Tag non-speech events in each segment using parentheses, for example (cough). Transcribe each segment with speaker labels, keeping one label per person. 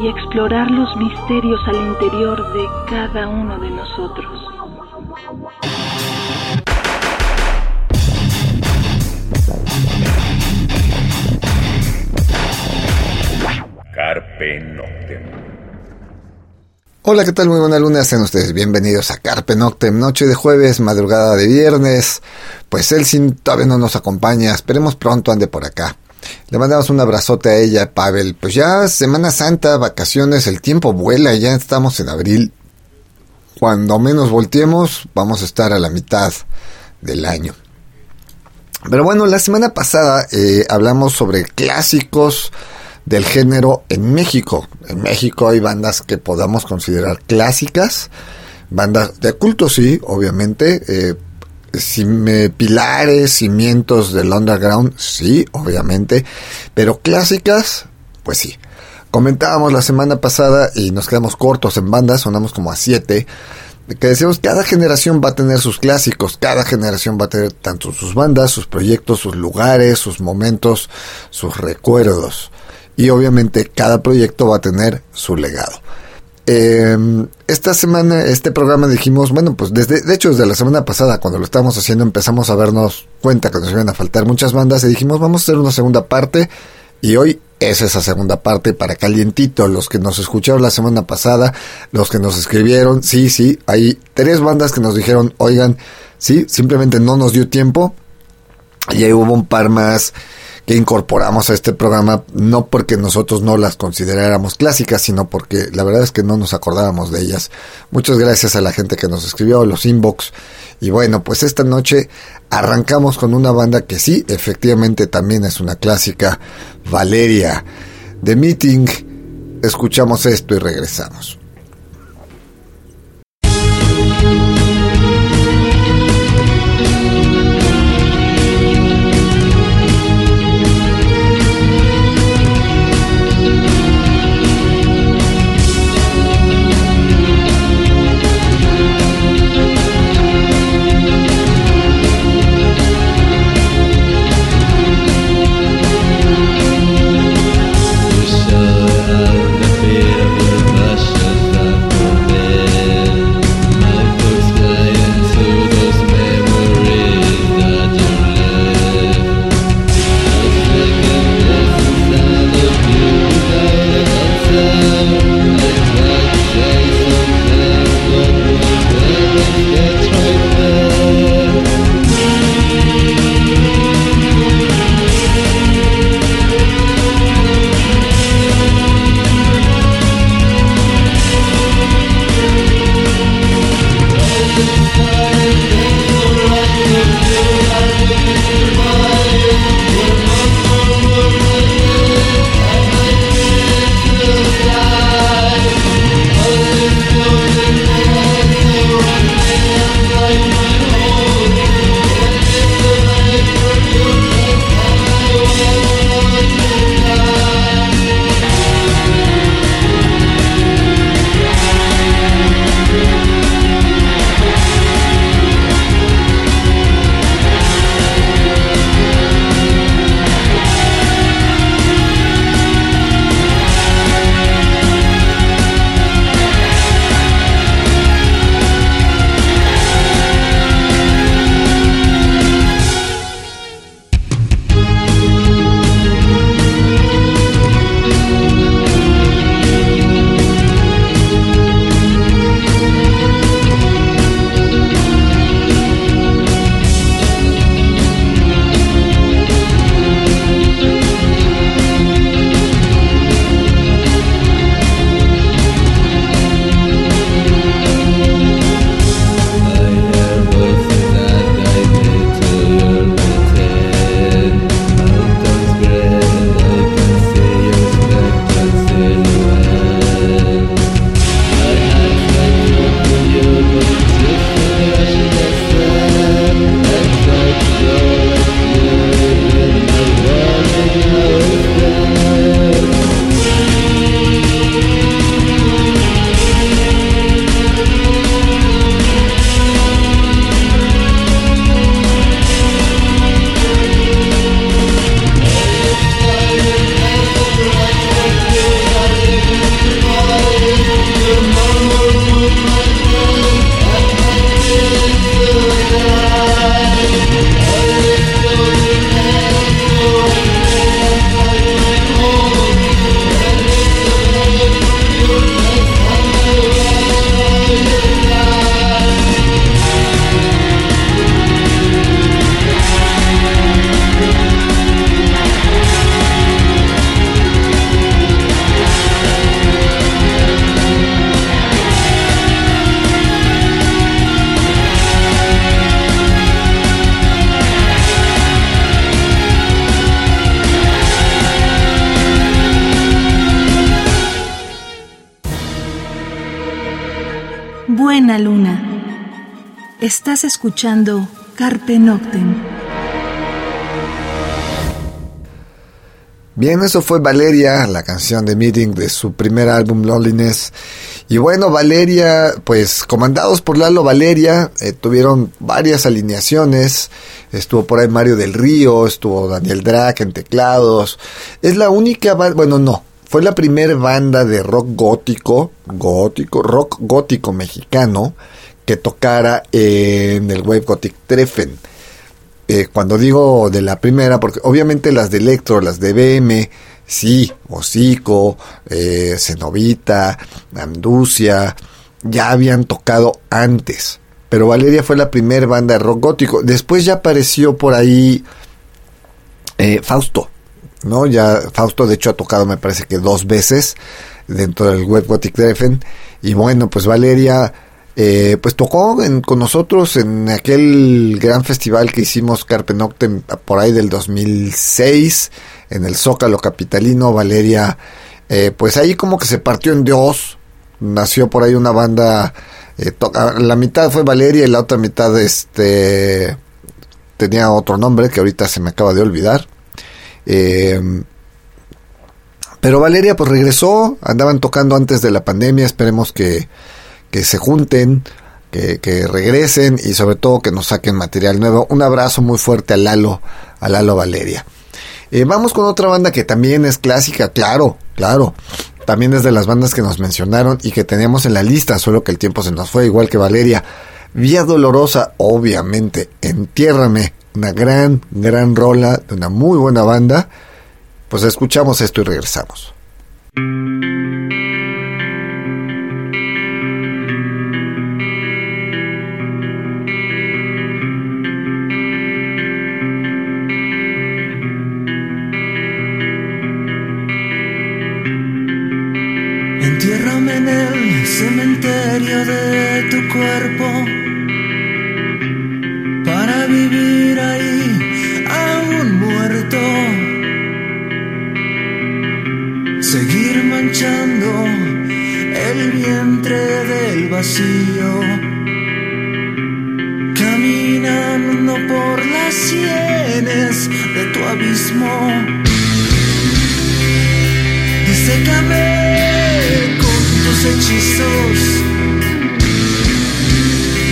Speaker 1: y explorar los misterios al interior de cada uno de nosotros.
Speaker 2: Carpe Noctem.
Speaker 3: Hola, ¿qué tal? Muy buena luna, sean ustedes bienvenidos a Carpe Noctem, noche de jueves, madrugada de viernes. Pues Elsin todavía no nos acompaña, esperemos pronto ande por acá. Le mandamos un abrazote a ella, Pavel. Pues ya Semana Santa, vacaciones, el tiempo vuela, ya estamos en abril. Cuando menos volteemos, vamos a estar a la mitad del año. Pero bueno, la semana pasada eh, hablamos sobre clásicos del género en México. En México hay bandas que podamos considerar clásicas, bandas de culto sí, obviamente, eh, pilares, cimientos del underground, sí, obviamente, pero clásicas, pues sí. Comentábamos la semana pasada y nos quedamos cortos en bandas, sonamos como a siete, que decíamos cada generación va a tener sus clásicos, cada generación va a tener tanto sus bandas, sus proyectos, sus lugares, sus momentos, sus recuerdos y obviamente cada proyecto va a tener su legado. Em, esta semana, este programa dijimos, bueno, pues desde, de hecho desde la semana pasada, cuando lo estábamos haciendo, empezamos a vernos cuenta que nos iban a faltar muchas bandas y dijimos, vamos a hacer una segunda parte y hoy es esa segunda parte para calientito, los que nos escucharon la semana pasada, los que nos escribieron, sí, sí, hay tres bandas que nos dijeron, oigan, sí, simplemente no nos dio tiempo y ahí hubo un par más que incorporamos a este programa, no porque nosotros no las consideráramos clásicas, sino porque la verdad es que no nos acordábamos de ellas. Muchas gracias a la gente que nos escribió, los inbox. Y bueno, pues esta noche arrancamos con una banda que sí, efectivamente también es una clásica, Valeria. The Meeting, escuchamos esto y regresamos.
Speaker 1: Escuchando Carpe Noctem.
Speaker 3: Bien, eso fue Valeria, la canción de Meeting de su primer álbum Loneliness. Y bueno, Valeria, pues comandados por Lalo Valeria, eh, tuvieron varias alineaciones. Estuvo por ahí Mario del Río, estuvo Daniel Drac en teclados. Es la única, bueno, no, fue la primera banda de rock gótico, gótico, rock gótico mexicano que tocara en el Wave Gothic Treffen. Eh, cuando digo de la primera, porque obviamente las de Electro, las de BM, sí, Hocico, eh, Cenovita, Anducia, ya habían tocado antes. Pero Valeria fue la primera banda de rock gótico. Después ya apareció por ahí eh, Fausto, ¿no? Ya Fausto de hecho ha tocado me parece que dos veces dentro del Web Gothic Treffen. Y bueno, pues Valeria eh, pues tocó con nosotros en aquel gran festival que hicimos Carpe Noctem por ahí del 2006 en el Zócalo Capitalino. Valeria, eh, pues ahí como que se partió en Dios, nació por ahí una banda, eh, la mitad fue Valeria y la otra mitad este tenía otro nombre que ahorita se me acaba de olvidar. pero Valeria pues regresó, andaban tocando antes de la pandemia, esperemos que que se junten, que, regresen y sobre todo que nos saquen material nuevo. Un abrazo muy fuerte a Lalo, a Lalo Valeria. Eh, vamos con otra banda que también es clásica, claro, claro. También es de las bandas que nos mencionaron y que teníamos en la lista, solo que el tiempo se nos fue, igual que Valeria. Vía Dolorosa, obviamente, Entiérrame, una gran, gran rola de una muy buena banda. Pues escuchamos esto y regresamos.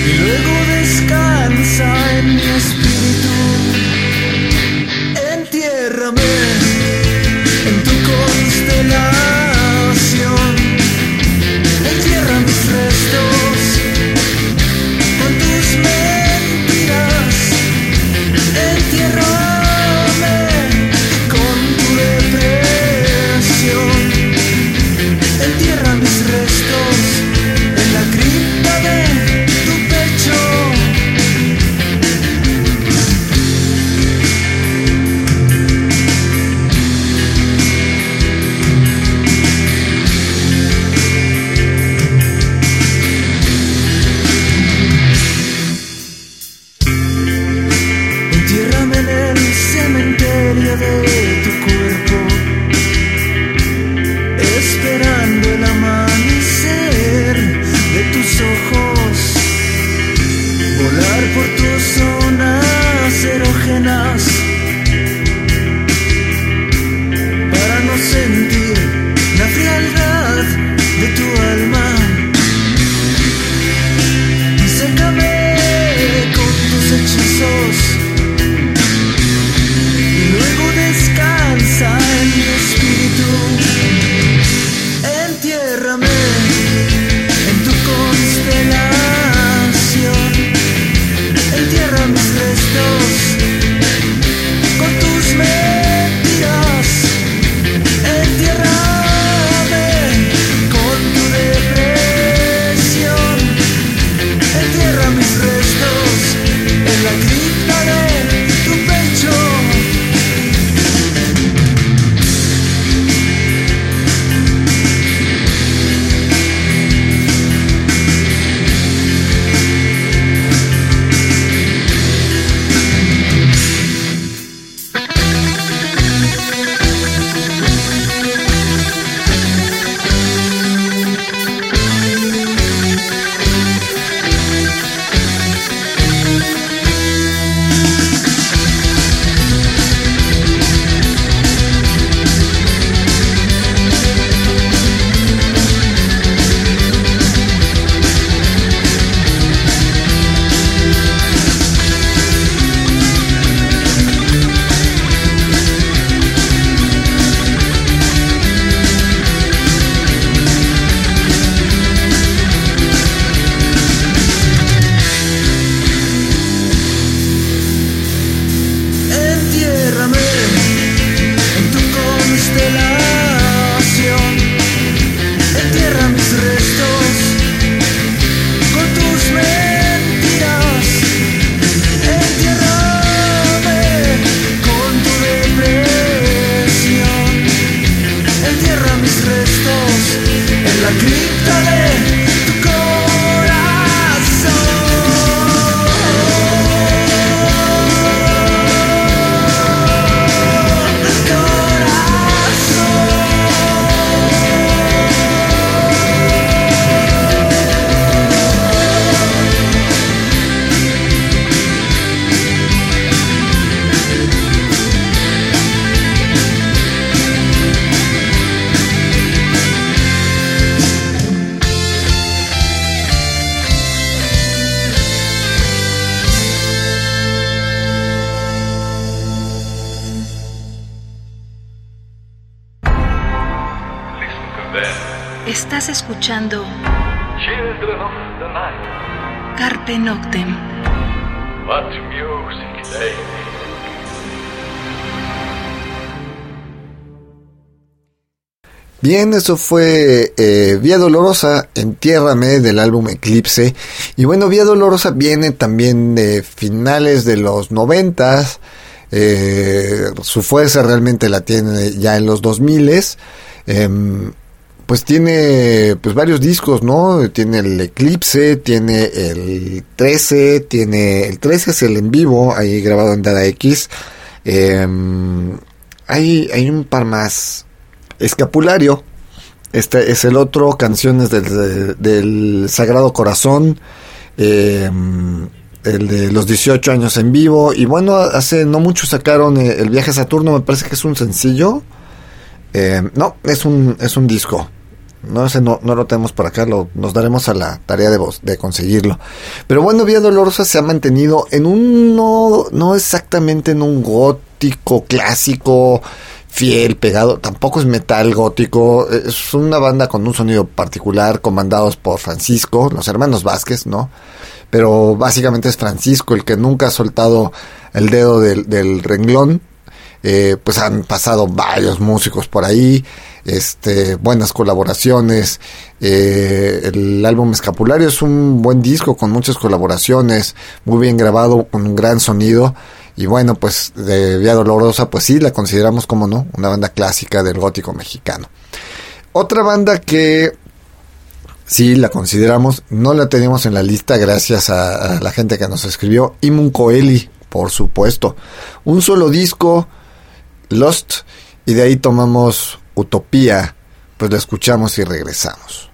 Speaker 4: Y luego descansa en mi espíritu.
Speaker 1: Estás escuchando
Speaker 5: Children of the night,
Speaker 1: Carpe Noctem.
Speaker 5: what music they.
Speaker 3: Bien, eso fue eh, Vía Dolorosa, Entiérrame del álbum Eclipse. Y bueno, Vía Dolorosa viene también de finales de los noventas. Eh, su fuerza realmente la tiene ya en los 2000 Em, pues tiene pues varios discos, ¿no? Tiene el Eclipse, tiene el 13, tiene el 13 es el en vivo, ahí grabado en Dada X. Em, hay, hay un par más. Escapulario. Este es el otro, canciones del, del Sagrado Corazón. eh, el de los 18 años en vivo. Y bueno, hace no mucho sacaron eh, el viaje a Saturno, me parece que es un sencillo. Eh, no, es un, es un disco. No sé, no, no lo tenemos por acá, lo, nos daremos a la tarea de, vos- de conseguirlo. Pero bueno, Vía Dolorosa se ha mantenido en un, no, no exactamente en un gótico clásico, fiel, pegado, tampoco es metal gótico, es una banda con un sonido particular, comandados por Francisco, los hermanos Vázquez, ¿no? Pero básicamente es Francisco el que nunca ha soltado el dedo del, del renglón, eh, pues han pasado varios músicos por ahí, este, buenas colaboraciones. eh, el álbum Escapulario es un buen disco con muchas colaboraciones, muy bien grabado, con un gran sonido. Y bueno, pues de Vía Dolorosa, pues sí, la consideramos como no, una banda clásica del gótico mexicano. Otra banda que sí la consideramos, no la tenemos en la lista gracias a, a la gente que nos escribió, Imun Coeli, por supuesto. Un solo disco, Lost, y de ahí tomamos Utopía, pues lo escuchamos y regresamos.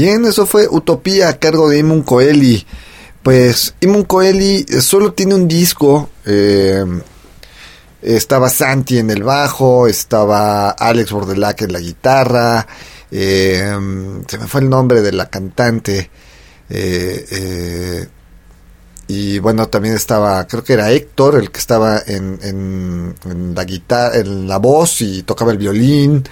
Speaker 3: Bien, eso fue Utopía a cargo de Imun Coeli. Pues Imun Coeli solo tiene un disco. Eh, estaba Santi en el bajo, estaba Alex Bordelac en la guitarra. Eh, se me fue el nombre de la cantante. Eh, y bueno, también estaba, creo que era Héctor, el que estaba en, en, la guitarra, en la voz y tocaba el violín.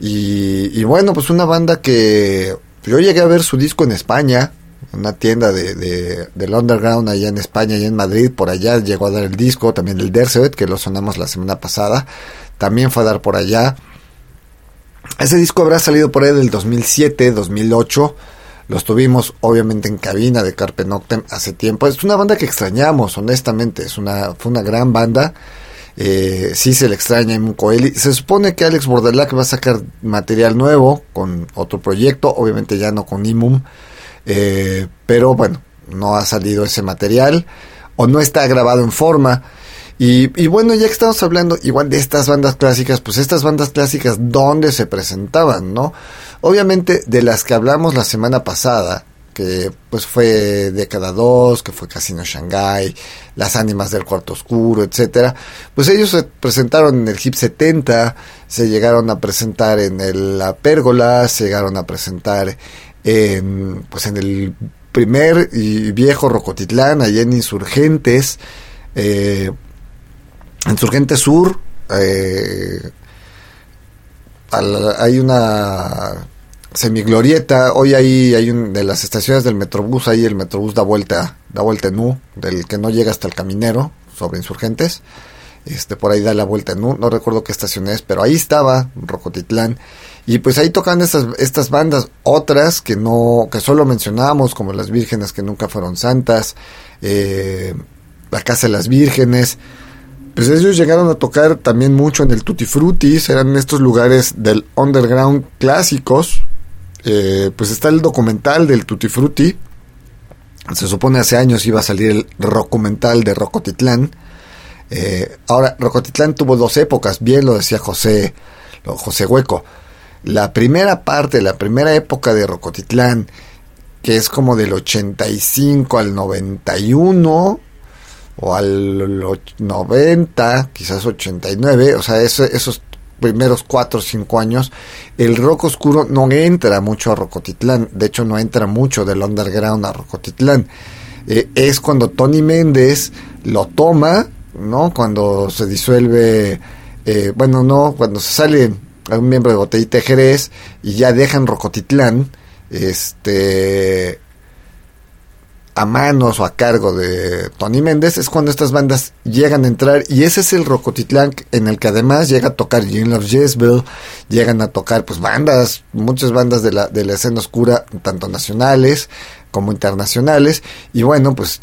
Speaker 3: Y, bueno, pues una banda que yo llegué a ver su disco en España, una tienda de, de, del underground allá en España y en Madrid, por allá llegó a dar el disco, también el Dercebet, que lo sonamos la semana pasada, también fue a dar por allá. Ese disco habrá salido por ahí del 2007, 2008 los tuvimos obviamente en cabina de Carpe Noctem hace tiempo. Es una banda que extrañamos, honestamente. Es una, fue una gran banda. Eh, se le extraña en Coeli. Se supone que Alex Bordelac va a sacar material nuevo con otro proyecto, obviamente ya no con Imum. Eh, pero bueno, no ha salido ese material o no está grabado en forma. Y, y, bueno, ya que estamos hablando igual de estas bandas clásicas, pues estas bandas clásicas, ¿dónde se presentaban, no? Obviamente, de las que hablamos la semana pasada, que pues fue Década 2, que fue Casino Shanghai, Las Ánimas del Cuarto Oscuro, etcétera, pues ellos se presentaron en el Hip 70, se llegaron a presentar en el, la Pérgola, se llegaron a presentar en, pues en el primer y viejo Rocotitlán, allá en Insurgentes, eh, Insurgente Sur, eh, hay una semiglorieta. Hoy hay, hay un, de las estaciones del Metrobús, ahí el Metrobús da vuelta, da vuelta en U, del que no llega hasta el Caminero, sobre Insurgentes. Este, por ahí da la vuelta en U, no recuerdo qué estación es, pero ahí estaba, Rocotitlán. Y pues ahí tocan estas, estas bandas, otras que no, que solo mencionábamos, como las vírgenes que nunca fueron santas, eh, la Casa de las Vírgenes, pues ellos llegaron a tocar también mucho en el Tutti Frutti, eran estos lugares del underground clásicos, eh, pues está el documental del Tutti Frutti. Se supone hace años iba a salir el documental de Rocotitlán. Eh, ahora, Rocotitlán tuvo dos épocas, bien lo decía José, José Hueco. La primera parte, la primera época de Rocotitlán, que es como del 85 al 91, o al 90, quizás 89, o sea, esos primeros 4 o 5 años, el rock oscuro no entra mucho a Rocotitlán, de hecho no entra mucho del underground a Rocotitlán. Eh, es cuando Tony Méndez lo toma, ¿no? Cuando se disuelve, eh, bueno, no, cuando se sale un miembro de Botellita Jerez y ya dejan Rocotitlán, este a manos o a cargo de Tony Méndez es cuando estas bandas llegan a entrar y ese es el Rocotitlán en el que además llega a tocar Jean Love Jezebel, llegan a tocar pues bandas, muchas bandas de la, de la escena oscura, tanto nacionales como internacionales. Y bueno pues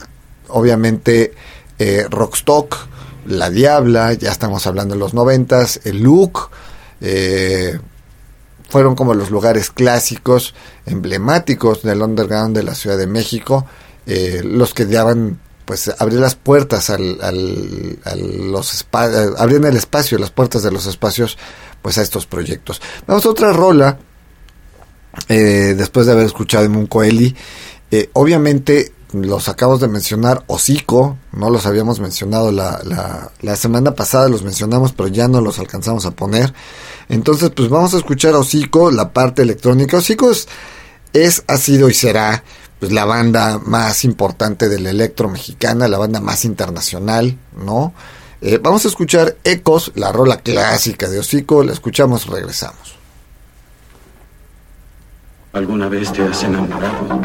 Speaker 3: obviamente eh, Rockstock, La Diabla, ya estamos hablando de los noventas, el Look, eh, fueron como los lugares clásicos, emblemáticos del underground de la Ciudad de México eh, los que daban pues abrir las puertas al, los abrían el espacio, las puertas de los espacios pues a estos proyectos. Vamos a otra rola, eh, después de haber escuchado en Muncoeli, eh, obviamente los acabamos de mencionar, Hocico, no los habíamos mencionado la, la, la, semana pasada, los mencionamos, pero ya no los alcanzamos a poner. Entonces, pues vamos a escuchar a Hocico, la parte electrónica. Hocico es, ha sido y será pues la banda más importante del electro mexicana, la banda más internacional, ¿no? Eh, vamos a escuchar Ecos, la rola clásica de Hocico, la escuchamos, regresamos.
Speaker 6: ¿Alguna vez te has enamorado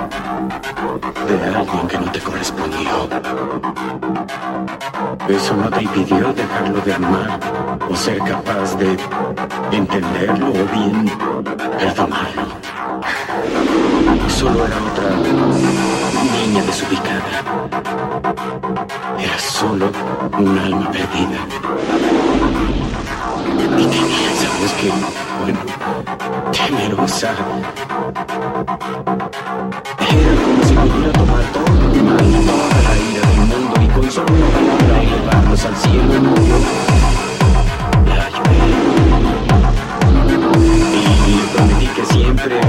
Speaker 6: de alguien que no te correspondió? Eso no te impidió dejarlo de amar o ser capaz de entenderlo o bien perdonarlo. Solo era otra niña desubicada. Era solo un alma perdida. Y tenía, ¿sabes que Bueno, temerosa. Era como si pudiera tomar todo el mal, toda la ira del mundo y con solo una palabra elevarnos al cielo murió. La. Y prometí que siempre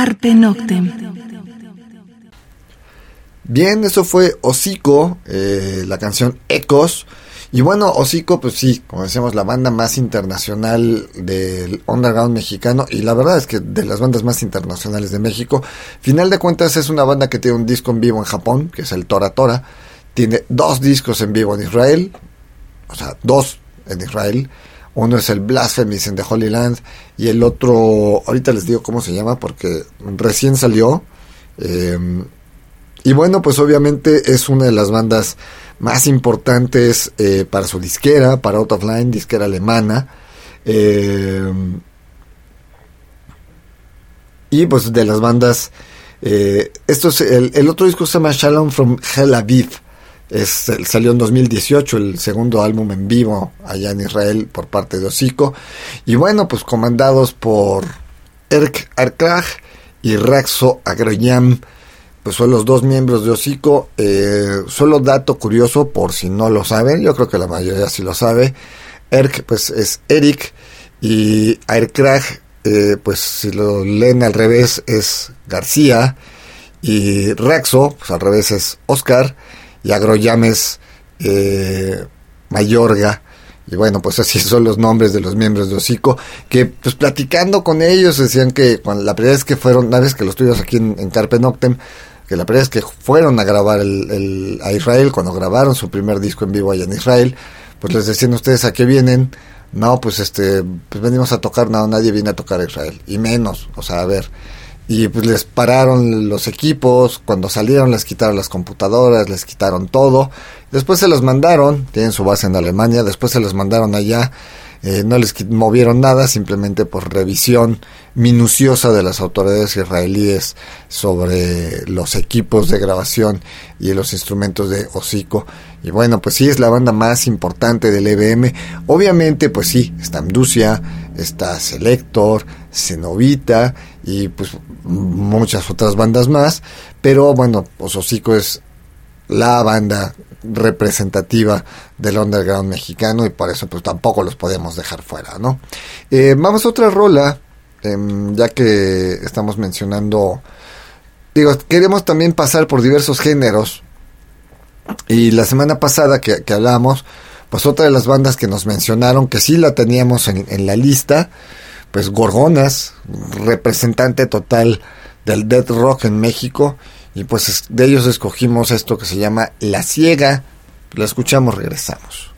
Speaker 1: Carpe Noctem.
Speaker 3: Bien, eso fue Hocico, eh, la canción Ecos. Y bueno, Hocico, pues sí, como decíamos, la banda más internacional del underground mexicano. Y la verdad es que de las bandas más internacionales de México. Final de cuentas, es una banda que tiene un disco en vivo en Japón, que es el Tora Tora. Tiene dos discos en vivo en Israel. O sea, dos en Israel. Uno es el Blasphemies in the Holy Land. Y el otro, ahorita les digo cómo se llama, porque recién salió. Eh, y bueno, pues obviamente es una de las bandas más importantes eh, para su disquera, para Out of Line, disquera alemana. Eh, y pues de las bandas, eh, esto es el, el, otro disco se llama Shalom from Hell Aviv. Es, salió en 2018, el segundo álbum en vivo allá en Israel por parte de Hocico. Y bueno, pues comandados por Erk Arkrach y Raxo Agroyam pues son los dos miembros de Hocico. Eh, solo dato curioso, por si no lo saben, yo creo que la mayoría sí lo sabe. Erk, pues es Eric, y Aircraft, eh, pues si lo leen al revés, es García, y Raxo, pues al revés es Oscar, y Agroyames eh, Mayorga. Y bueno, pues así (laughs) son los nombres de los miembros de Hocico, que pues platicando con ellos decían que la primera vez que fueron, una vez que los tuvimos aquí en, en Carpe Noctem, que la primera vez que fueron a grabar el, el, a Israel, cuando grabaron su primer disco en vivo allá en Israel, pues les decían ustedes a qué vienen, no, pues este, pues venimos a tocar, no, nadie viene a tocar a Israel, y menos, o sea, a ver, y pues les pararon los equipos, cuando salieron les quitaron las computadoras, les quitaron todo, después se los mandaron, tienen su base en Alemania, después se los mandaron allá, eh, no les movieron nada, simplemente por revisión minuciosa de las autoridades israelíes sobre los equipos de grabación y los instrumentos de hocico. Y bueno, pues sí, es la banda más importante del EBM. Obviamente, pues sí, está Amducia, está Selector, Cenovita y pues muchas otras bandas más. Pero bueno, Hocico es la banda representativa del underground mexicano y por eso pues tampoco los podemos dejar fuera, ¿no? Eh, vamos a otra rola, eh, ya que estamos mencionando, digo, queremos también pasar por diversos géneros y la semana pasada que, que hablamos, pues otra de las bandas que nos mencionaron, que sí la teníamos en, en la lista, pues Gorgonas, representante total del death rock en México, y pues de ellos escogimos esto que se llama La Ciega. La escuchamos, regresamos.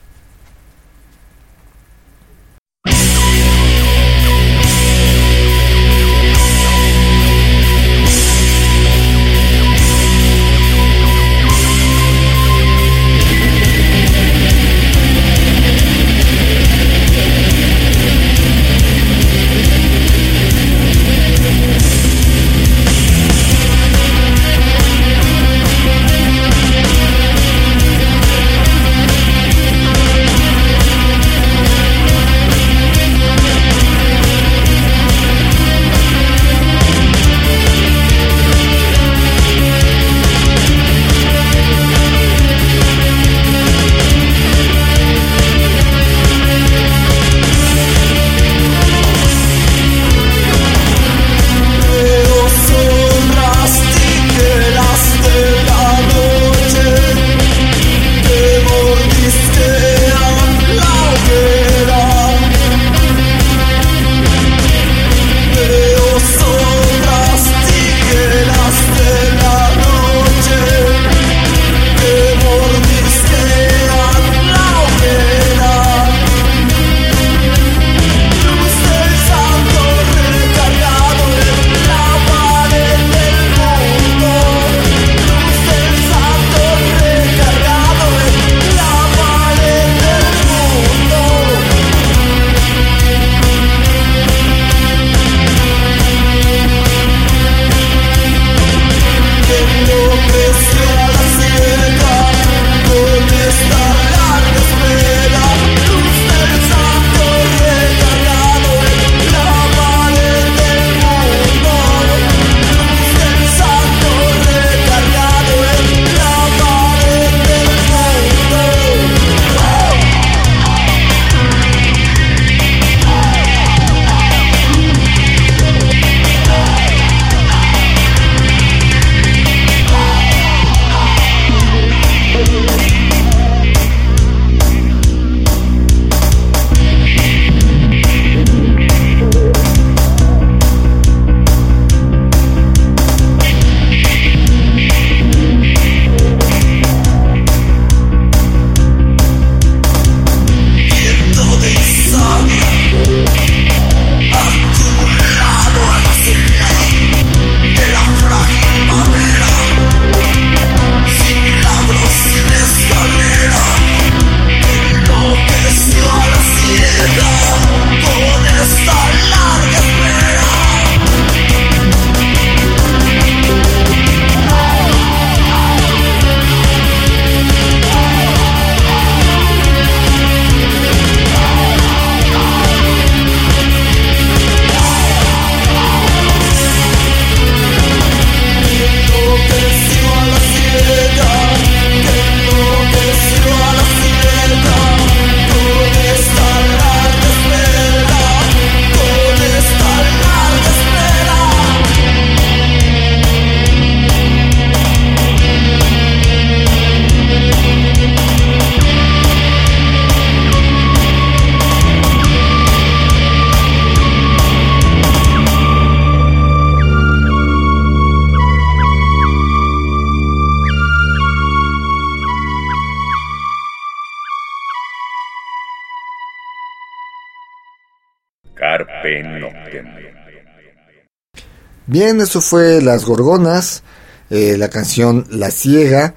Speaker 3: Bien, eso fue Las Gorgonas, eh, la canción La Ciega.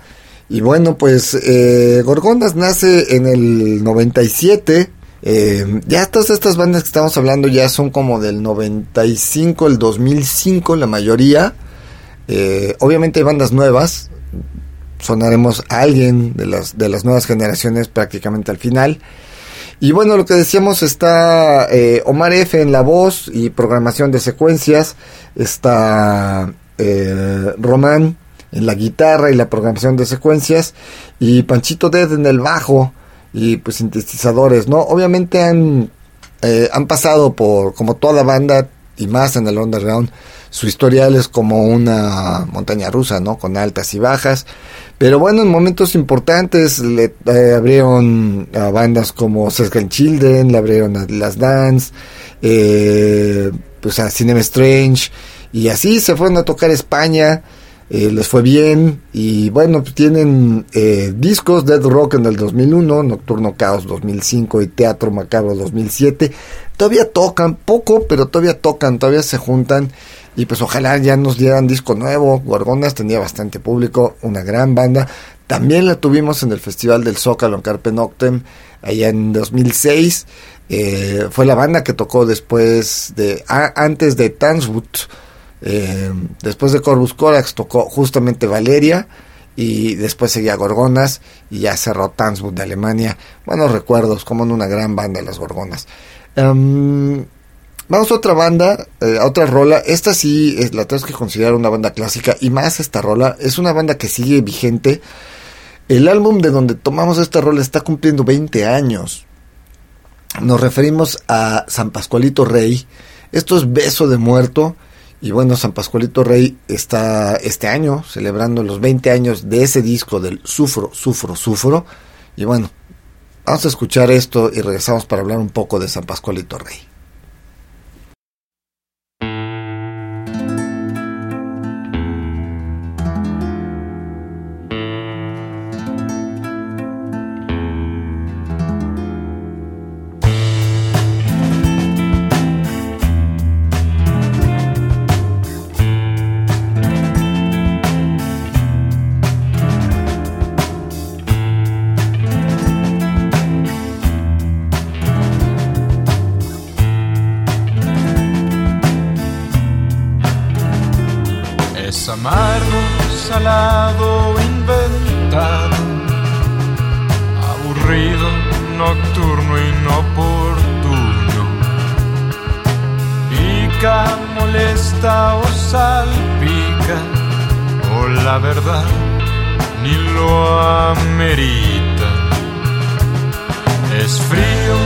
Speaker 3: Y bueno, pues eh, Gorgonas nace en el 97. Eh, ya todas estas bandas que estamos hablando ya son como del 95, el 2005, la mayoría. Eh, obviamente hay bandas nuevas. Sonaremos a alguien de las, de las nuevas generaciones prácticamente al final. Y bueno, lo que decíamos está eh, Omar F en la voz y programación de secuencias, está eh, Román en la guitarra y la programación de secuencias y Panchito Dead en el bajo y pues sintetizadores, ¿no? Obviamente han, eh, han pasado por, como toda banda y más en el underground, su historial es como una montaña rusa, ¿no? Con altas y bajas. Pero bueno, en momentos importantes le eh, abrieron a bandas como Sescan Children, le abrieron a Las Dance, eh, pues a Cinema Strange, y así se fueron a tocar España. Eh, les fue bien y bueno, pues tienen eh, discos Dead Rock en el 2001, Nocturno Caos 2005 y Teatro Macabro 2007. Todavía tocan poco, pero todavía tocan, todavía se juntan y pues ojalá ya nos dieran disco nuevo. Gorgonas tenía bastante público, una gran banda. También la tuvimos en el Festival del Zócalo en Carpe Noctem, allá en 2006. Eh, fue la banda que tocó después de, ah, antes de Tanswood. Eh, después de Corvus Corax tocó justamente Valeria y después seguía Gorgonas y ya cerró Tanswood de Alemania. Buenos recuerdos, como en una gran banda las Gorgonas. Um, vamos a otra banda, eh, a otra rola. Esta sí es, la tenemos que considerar una banda clásica y más esta rola. Es una banda que sigue vigente. El álbum de donde tomamos esta rola está cumpliendo 20 años. Nos referimos a San Pascualito Rey. Esto es Beso de Muerto. Y bueno, San Pascualito Rey está este año celebrando los 20 años de ese disco del Sufro, Sufro, Sufro. Y bueno, vamos a escuchar esto y regresamos para hablar un poco de San Pascualito Rey.
Speaker 2: Amerita. Es frío,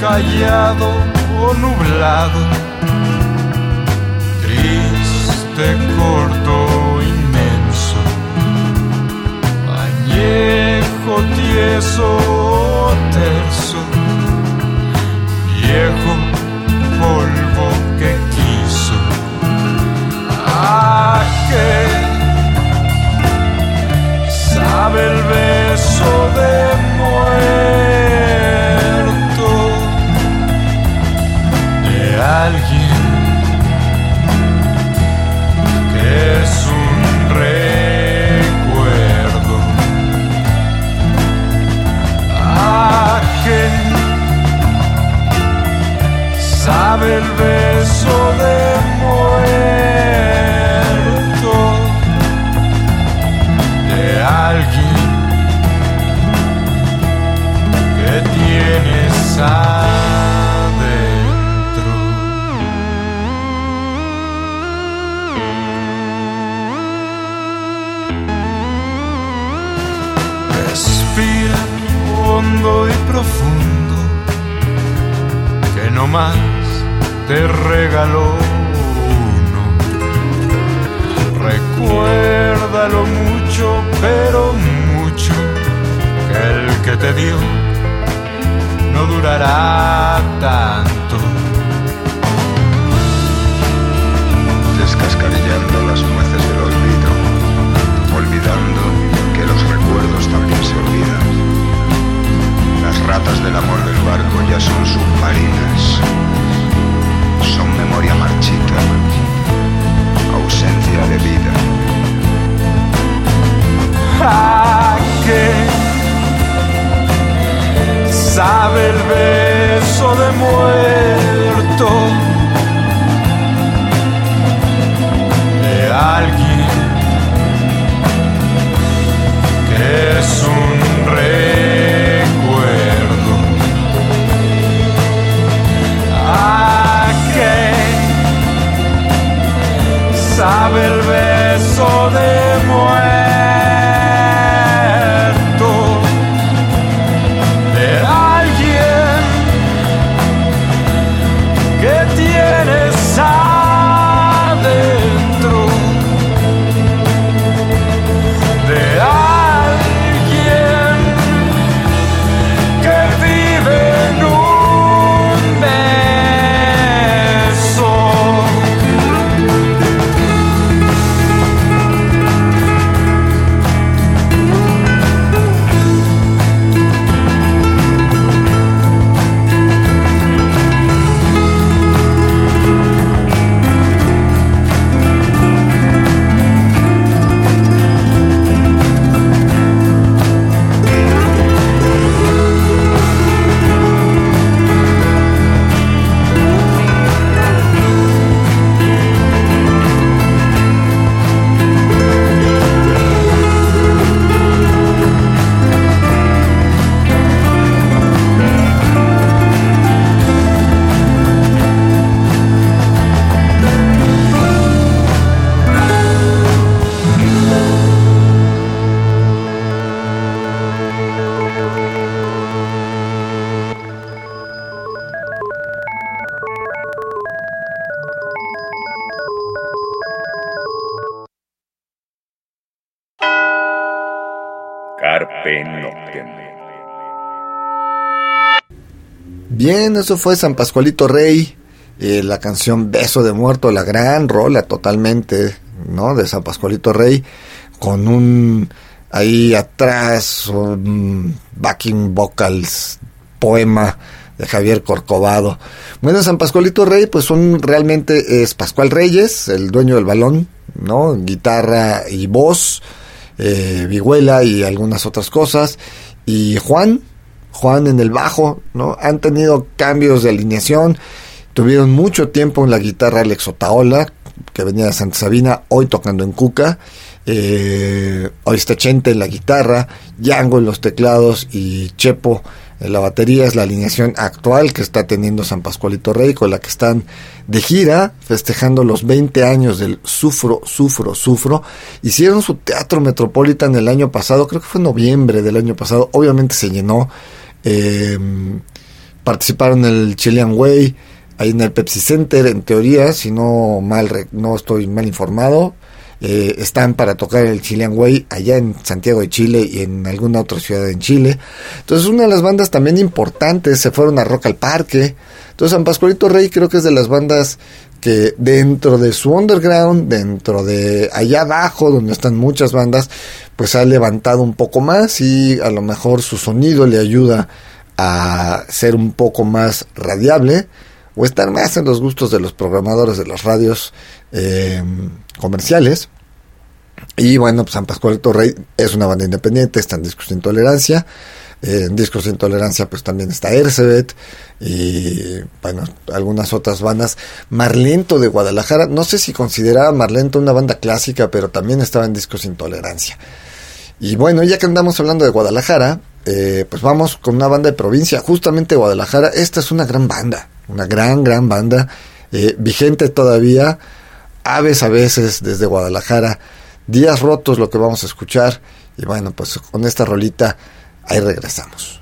Speaker 2: callado o nublado triste, corto, inmenso, añejo, tieso, terso, viejo, polvo que quiso. ¿A qué sabe el beso de muerto de alguien? es un recuerdo. ¿A qué sabe el beso
Speaker 3: Eso fue San Pascualito Rey, eh, la canción Beso de Muerto, la gran rola totalmente, ¿no? De San Pascualito Rey, con un ahí atrás, un backing vocals, poema de Javier Corcovado. Bueno, San Pascualito Rey, pues son realmente es Pascual Reyes, el dueño del balón, ¿no? Guitarra y voz, eh, vihuela y algunas otras cosas. Y Juan, Juan en el bajo, ¿no? Han tenido cambios de alineación. Tuvieron mucho tiempo en la guitarra Alex Otaola, que venía de Santa Sabina, hoy tocando en Cuca. Eh, hoy está Chente en la guitarra, Yango en los teclados y Chepo en la batería. Es la alineación actual que está teniendo San Pascualito Rey, con la que están de gira, festejando los 20 años del Sufro, Sufro, Sufro. Hicieron su teatro Metropolitan el año pasado, creo que fue noviembre del año pasado. Obviamente se llenó eh, participaron en el Chilean Way, ahí en el Pepsi Center, en teoría, si no mal no estoy mal informado. Eh, están para tocar el Chilean Way allá en Santiago de Chile y en alguna otra ciudad en Chile. Entonces, una de las bandas también importantes se fueron a Rock al Parque. Entonces, San Pascualito Rey creo que es de las bandas que dentro de su underground, dentro de allá abajo, donde están muchas bandas, pues ha levantado un poco más y a lo mejor su sonido le ayuda a ser un poco más radiable o estar más en los gustos de los programadores de las radios eh, comerciales. Y bueno, pues San Pascual Torrey es una banda independiente, está en Discos de Intolerancia. En Discos de Intolerancia pues también está Ercebet y bueno, algunas otras bandas. Marlento de Guadalajara, no sé si consideraba Marlento una banda clásica, pero también estaba en Discos de Intolerancia. Y bueno, ya que andamos hablando de Guadalajara, eh, pues vamos con una banda de provincia, justamente Guadalajara. Esta es una gran banda, una gran, gran banda, eh, vigente todavía. Aves a veces desde Guadalajara, días rotos lo que vamos a escuchar. Y bueno, pues con esta rolita ahí regresamos.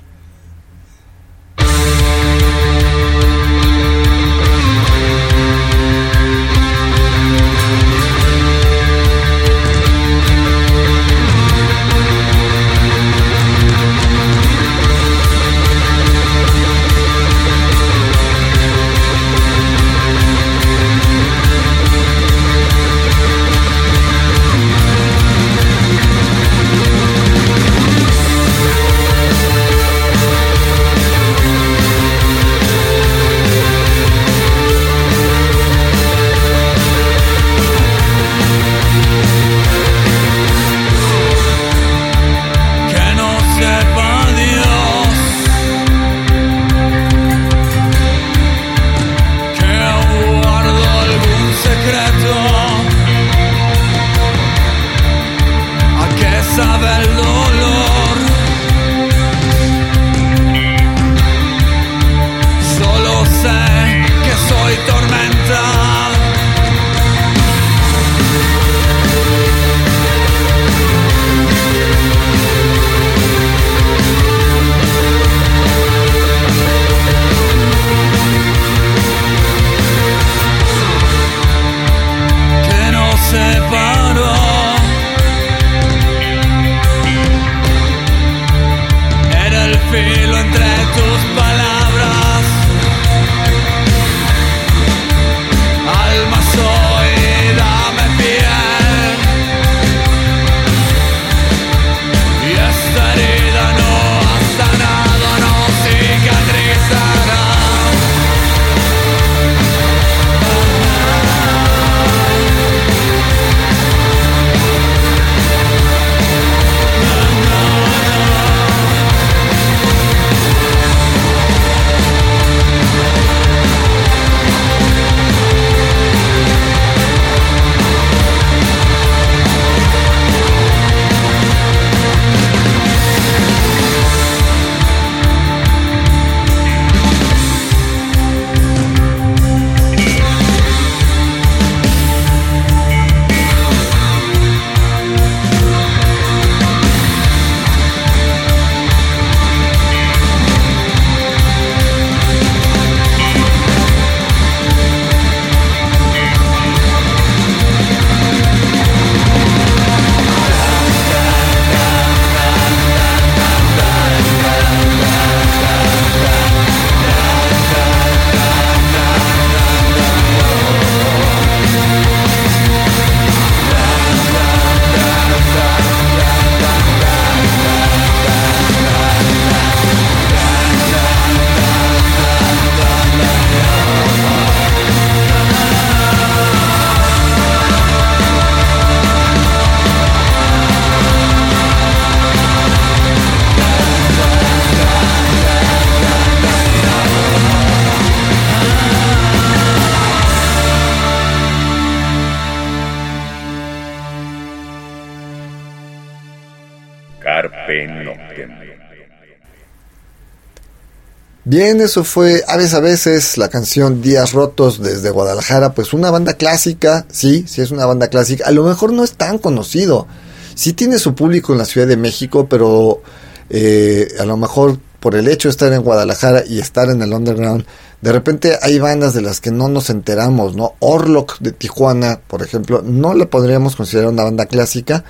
Speaker 3: Bien, eso fue Aves a veces, la canción Días Rotos desde Guadalajara, pues una banda clásica, sí, sí es una banda clásica, a lo mejor no es tan conocido, sí tiene su público en la Ciudad de México, pero eh, a lo mejor por el hecho de estar en Guadalajara y estar en el underground, de repente hay bandas de las que no nos enteramos, ¿no? Orlock de Tijuana, por ejemplo, no la podríamos considerar una banda clásica,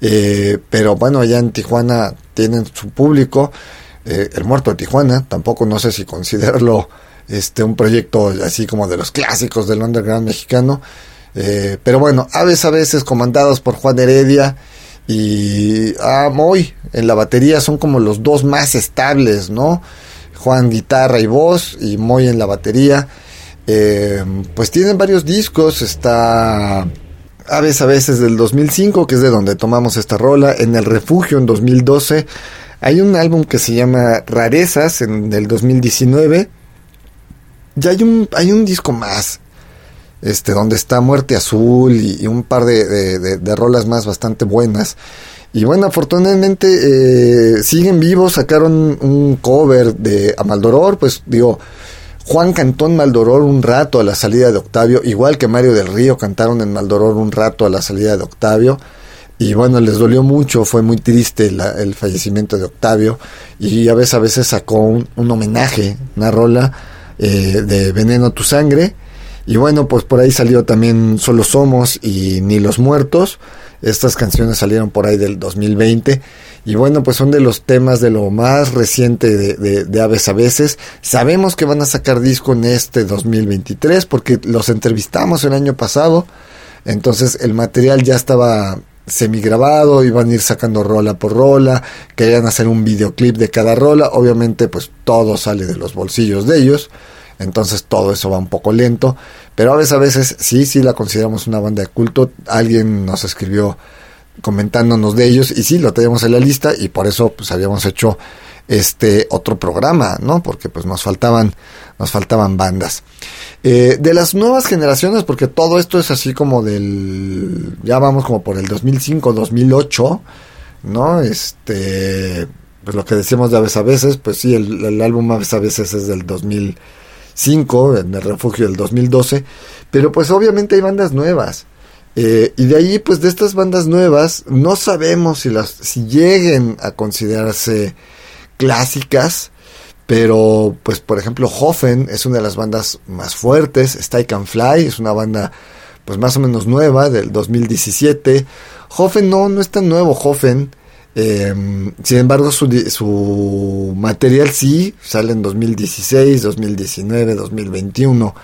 Speaker 3: eh, pero bueno, allá en Tijuana tienen su público. Eh, el Muerto de Tijuana, tampoco no sé si considerarlo este, un proyecto así como de los clásicos del underground mexicano. Eh, pero bueno, aves a veces comandados por Juan Heredia y ah, Moy en la batería son como los dos más estables, ¿no? Juan guitarra y voz y Moy en la batería. Eh, pues tienen varios discos, está Aves a veces del 2005, que es de donde tomamos esta rola, en El Refugio en 2012 hay un álbum que se llama Rarezas en el 2019. Ya hay un, hay un disco más. Este, donde está Muerte Azul y, un par de, rolas más bastante buenas. Y bueno, afortunadamente eh, siguen vivos, sacaron un cover de Amaldoror, pues digo, Juan cantó en Maldoror un rato a la salida de Octavio, igual que Mario del Río cantaron en Maldoror un rato a la salida de Octavio. Y bueno, les dolió mucho, fue muy triste el fallecimiento de Octavio. Y a veces, a veces sacó un, homenaje, una rola eh, de Veneno tu sangre. Y bueno, pues por ahí salió también Solo Somos y Ni los Muertos. Estas canciones salieron por ahí del 2020. Y bueno, pues son de los temas de lo más reciente de, de Aves a veces. Sabemos que van a sacar disco en este 2023 porque los entrevistamos el año pasado. Entonces el material ya estaba semigrabado, iban a ir sacando rola por rola, querían hacer un videoclip de cada rola, obviamente pues todo sale de los bolsillos de ellos, entonces todo eso va un poco lento, pero a veces, a veces sí, sí la consideramos una banda de culto, alguien nos escribió comentándonos de ellos y sí, lo teníamos en la lista y por eso pues habíamos hecho este otro programa, ¿no? Porque pues nos faltaban, nos faltaban bandas. Eh, de las nuevas generaciones, porque todo esto es así como del, ya vamos como por el 2005, 2008, ¿no? Este, pues lo que decimos de Aves a veces, pues sí, el, álbum Aves a veces es del 2005, en el refugio del 2012, pero pues obviamente hay bandas nuevas. Eh, y de ahí, pues de estas bandas nuevas, no sabemos si las, si lleguen a considerarse clásicas, pero pues por ejemplo Hoffen es una de las bandas más fuertes, Stay Can Fly es una banda pues más o menos nueva del 2017, Hoffen no, no es tan nuevo Hoffen, em, sin embargo su, su material sí sale en 2016, 2019, 2021,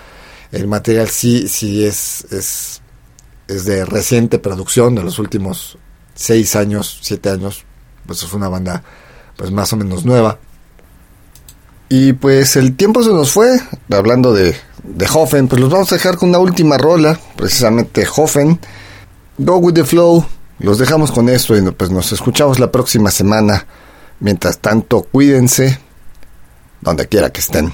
Speaker 3: el material sí, sí es, es, es de reciente producción, de los últimos 6 años, 7 años, pues es una banda pues más o menos nueva. Y pues el tiempo se nos fue, hablando de, de Hoffen, pues los vamos a dejar con una última rola, precisamente Hoffen, Go With The Flow, los dejamos con esto y pues nos escuchamos la próxima semana. Mientras tanto, cuídense, donde quiera que estén.